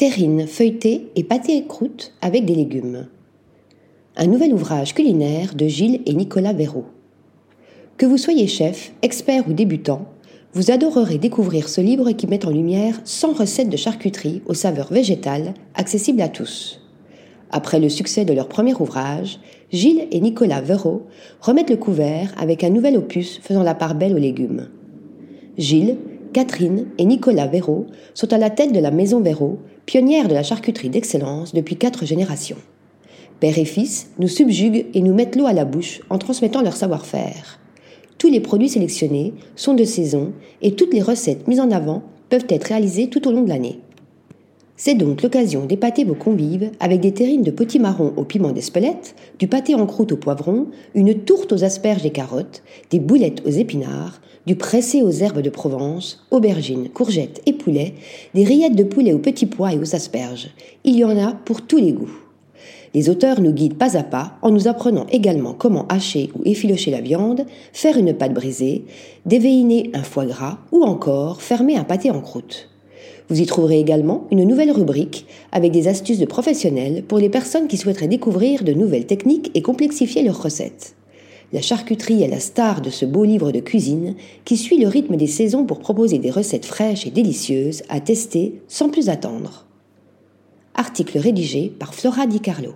terrine feuilletée et pâté croûte avec des légumes. Un nouvel ouvrage culinaire de Gilles et Nicolas Véraud. Que vous soyez chef, expert ou débutant, vous adorerez découvrir ce livre qui met en lumière 100 recettes de charcuterie aux saveurs végétales, accessibles à tous. Après le succès de leur premier ouvrage, Gilles et Nicolas Véraud remettent le couvert avec un nouvel opus faisant la part belle aux légumes. Gilles, Catherine et Nicolas Véraud sont à la tête de la Maison Véraud, pionnière de la charcuterie d'excellence depuis quatre générations. Père et fils nous subjuguent et nous mettent l'eau à la bouche en transmettant leur savoir-faire. Tous les produits sélectionnés sont de saison et toutes les recettes mises en avant peuvent être réalisées tout au long de l'année. C'est donc l'occasion d'épater vos convives avec des terrines de petits marrons au piment d'Espelette, du pâté en croûte au poivron, une tourte aux asperges et carottes, des boulettes aux épinards, du pressé aux herbes de Provence, aubergines, courgettes et poulets, des rillettes de poulet aux petits pois et aux asperges. Il y en a pour tous les goûts. Les auteurs nous guident pas à pas en nous apprenant également comment hacher ou effilocher la viande, faire une pâte brisée, déveiner un foie gras ou encore fermer un pâté en croûte. Vous y trouverez également une nouvelle rubrique avec des astuces de professionnels pour les personnes qui souhaiteraient découvrir de nouvelles techniques et complexifier leurs recettes. La charcuterie est la star de ce beau livre de cuisine qui suit le rythme des saisons pour proposer des recettes fraîches et délicieuses à tester sans plus attendre. Article rédigé par Flora Di Carlo.